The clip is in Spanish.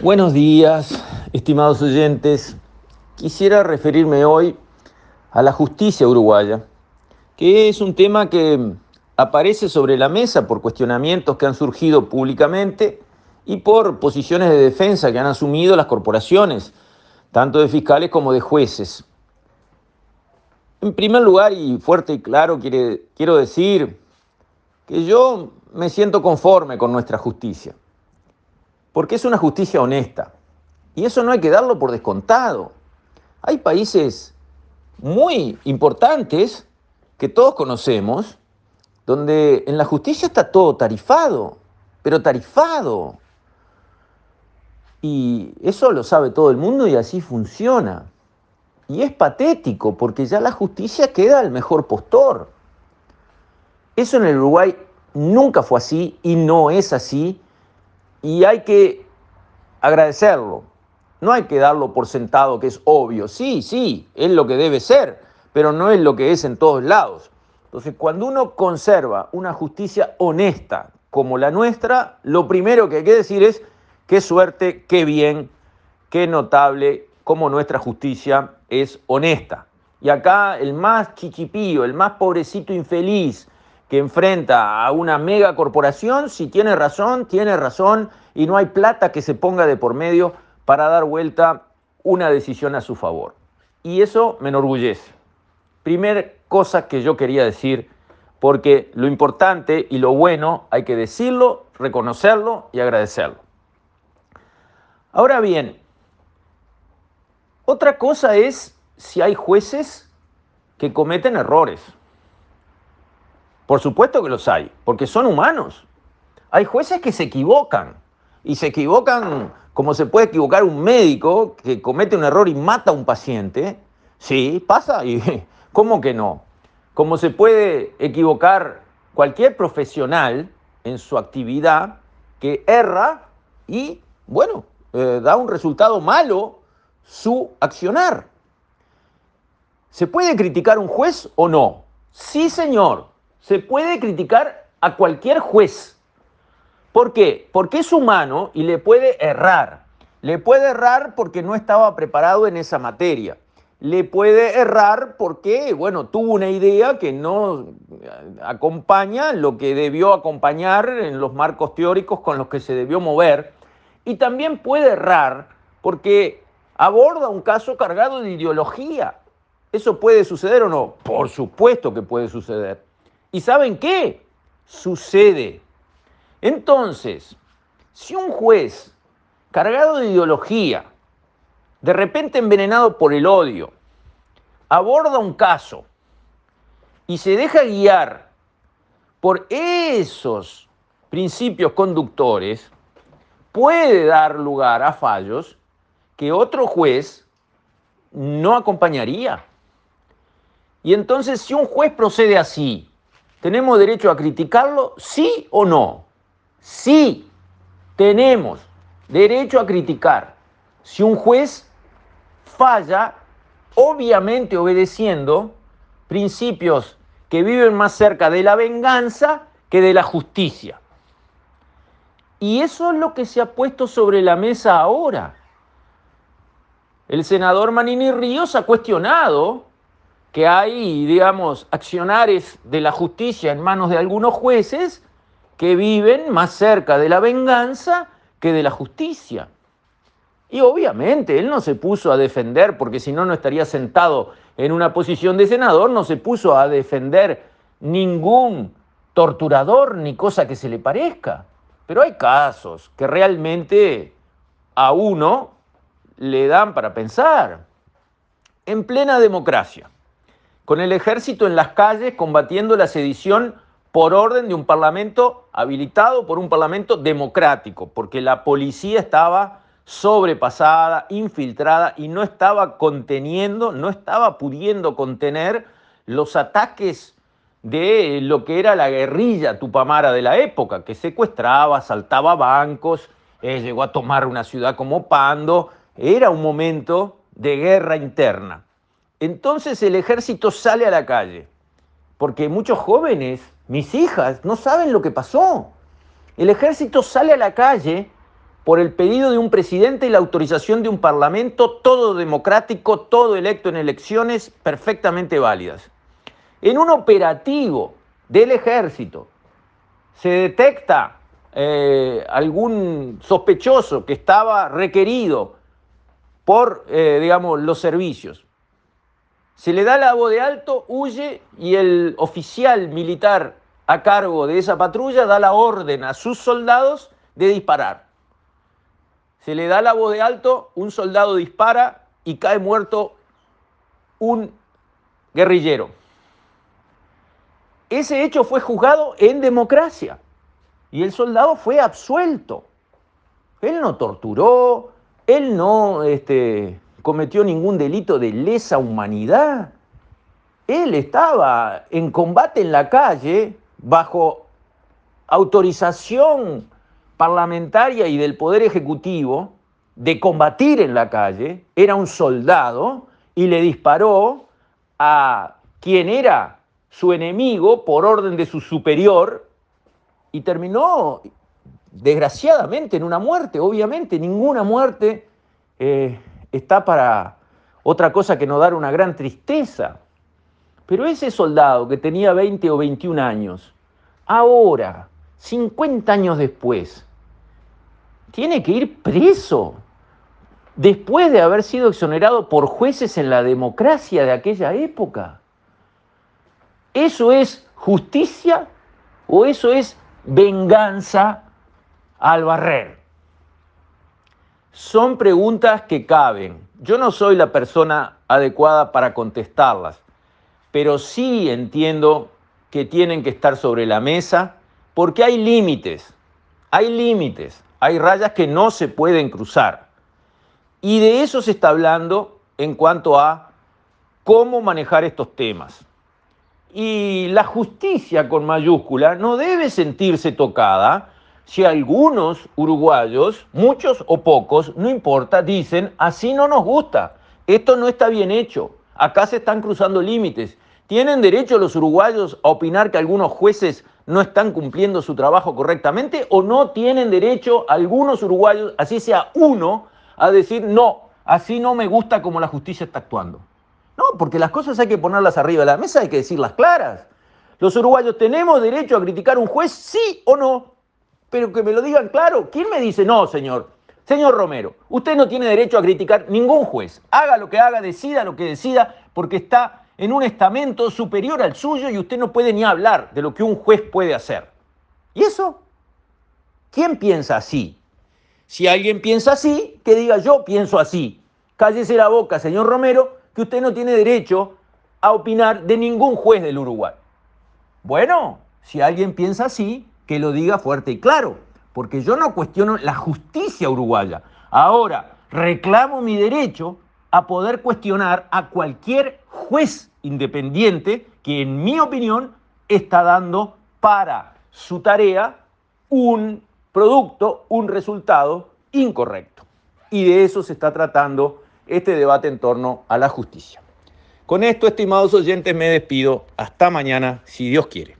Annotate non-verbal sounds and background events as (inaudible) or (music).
Buenos días, estimados oyentes. Quisiera referirme hoy a la justicia uruguaya, que es un tema que aparece sobre la mesa por cuestionamientos que han surgido públicamente y por posiciones de defensa que han asumido las corporaciones, tanto de fiscales como de jueces. En primer lugar, y fuerte y claro, quiero decir que yo me siento conforme con nuestra justicia porque es una justicia honesta. Y eso no hay que darlo por descontado. Hay países muy importantes que todos conocemos, donde en la justicia está todo tarifado, pero tarifado. Y eso lo sabe todo el mundo y así funciona. Y es patético porque ya la justicia queda al mejor postor. Eso en el Uruguay nunca fue así y no es así y hay que agradecerlo. No hay que darlo por sentado que es obvio. Sí, sí, es lo que debe ser, pero no es lo que es en todos lados. Entonces, cuando uno conserva una justicia honesta como la nuestra, lo primero que hay que decir es qué suerte, qué bien, qué notable como nuestra justicia es honesta. Y acá el más chiquipío, el más pobrecito infeliz, que enfrenta a una mega corporación, si tiene razón, tiene razón y no hay plata que se ponga de por medio para dar vuelta una decisión a su favor. Y eso me enorgullece. Primer cosa que yo quería decir, porque lo importante y lo bueno hay que decirlo, reconocerlo y agradecerlo. Ahora bien, otra cosa es si hay jueces que cometen errores. Por supuesto que los hay, porque son humanos. Hay jueces que se equivocan y se equivocan como se puede equivocar un médico que comete un error y mata a un paciente. Sí, pasa y (laughs) ¿cómo que no? Como se puede equivocar cualquier profesional en su actividad que erra y, bueno, eh, da un resultado malo su accionar. ¿Se puede criticar un juez o no? Sí, señor se puede criticar a cualquier juez. ¿Por qué? Porque es humano y le puede errar. Le puede errar porque no estaba preparado en esa materia. Le puede errar porque, bueno, tuvo una idea que no acompaña lo que debió acompañar en los marcos teóricos con los que se debió mover. Y también puede errar porque aborda un caso cargado de ideología. ¿Eso puede suceder o no? Por supuesto que puede suceder. ¿Y saben qué? Sucede. Entonces, si un juez cargado de ideología, de repente envenenado por el odio, aborda un caso y se deja guiar por esos principios conductores, puede dar lugar a fallos que otro juez no acompañaría. Y entonces si un juez procede así, ¿Tenemos derecho a criticarlo? ¿Sí o no? Sí, tenemos derecho a criticar. Si un juez falla, obviamente obedeciendo principios que viven más cerca de la venganza que de la justicia. Y eso es lo que se ha puesto sobre la mesa ahora. El senador Manini Ríos ha cuestionado que hay, digamos, accionares de la justicia en manos de algunos jueces que viven más cerca de la venganza que de la justicia. Y obviamente él no se puso a defender, porque si no, no estaría sentado en una posición de senador, no se puso a defender ningún torturador ni cosa que se le parezca. Pero hay casos que realmente a uno le dan para pensar. En plena democracia, con el ejército en las calles combatiendo la sedición por orden de un parlamento habilitado por un parlamento democrático, porque la policía estaba sobrepasada, infiltrada y no estaba conteniendo, no estaba pudiendo contener los ataques de lo que era la guerrilla tupamara de la época, que secuestraba, asaltaba bancos, eh, llegó a tomar una ciudad como Pando, era un momento de guerra interna. Entonces el ejército sale a la calle, porque muchos jóvenes, mis hijas, no saben lo que pasó. El ejército sale a la calle por el pedido de un presidente y la autorización de un parlamento, todo democrático, todo electo en elecciones perfectamente válidas. En un operativo del ejército se detecta eh, algún sospechoso que estaba requerido por, eh, digamos, los servicios. Se le da la voz de alto, huye y el oficial militar a cargo de esa patrulla da la orden a sus soldados de disparar. Se le da la voz de alto, un soldado dispara y cae muerto un guerrillero. Ese hecho fue juzgado en democracia y el soldado fue absuelto. Él no torturó, él no este, cometió ningún delito de lesa humanidad. Él estaba en combate en la calle bajo autorización parlamentaria y del Poder Ejecutivo de combatir en la calle, era un soldado y le disparó a quien era su enemigo por orden de su superior y terminó desgraciadamente en una muerte. Obviamente ninguna muerte eh, está para otra cosa que no dar una gran tristeza. Pero ese soldado que tenía 20 o 21 años, ahora, 50 años después, tiene que ir preso después de haber sido exonerado por jueces en la democracia de aquella época. ¿Eso es justicia o eso es venganza al barrer? Son preguntas que caben. Yo no soy la persona adecuada para contestarlas, pero sí entiendo que tienen que estar sobre la mesa porque hay límites, hay límites, hay rayas que no se pueden cruzar. Y de eso se está hablando en cuanto a cómo manejar estos temas. Y la justicia con mayúscula no debe sentirse tocada si algunos uruguayos, muchos o pocos, no importa, dicen, así no nos gusta, esto no está bien hecho, acá se están cruzando límites. ¿Tienen derecho los uruguayos a opinar que algunos jueces no están cumpliendo su trabajo correctamente o no tienen derecho algunos uruguayos, así sea uno, a decir, no, así no me gusta como la justicia está actuando? No, porque las cosas hay que ponerlas arriba de la mesa, hay que decirlas claras. Los uruguayos tenemos derecho a criticar a un juez, sí o no, pero que me lo digan claro. ¿Quién me dice, no, señor? Señor Romero, usted no tiene derecho a criticar ningún juez. Haga lo que haga, decida lo que decida, porque está en un estamento superior al suyo y usted no puede ni hablar de lo que un juez puede hacer. ¿Y eso? ¿Quién piensa así? Si alguien piensa así, que diga yo pienso así. Cállese la boca, señor Romero, que usted no tiene derecho a opinar de ningún juez del Uruguay. Bueno, si alguien piensa así, que lo diga fuerte y claro, porque yo no cuestiono la justicia uruguaya. Ahora, reclamo mi derecho a poder cuestionar a cualquier juez independiente que, en mi opinión, está dando para su tarea un producto, un resultado incorrecto. Y de eso se está tratando este debate en torno a la justicia. Con esto, estimados oyentes, me despido. Hasta mañana, si Dios quiere.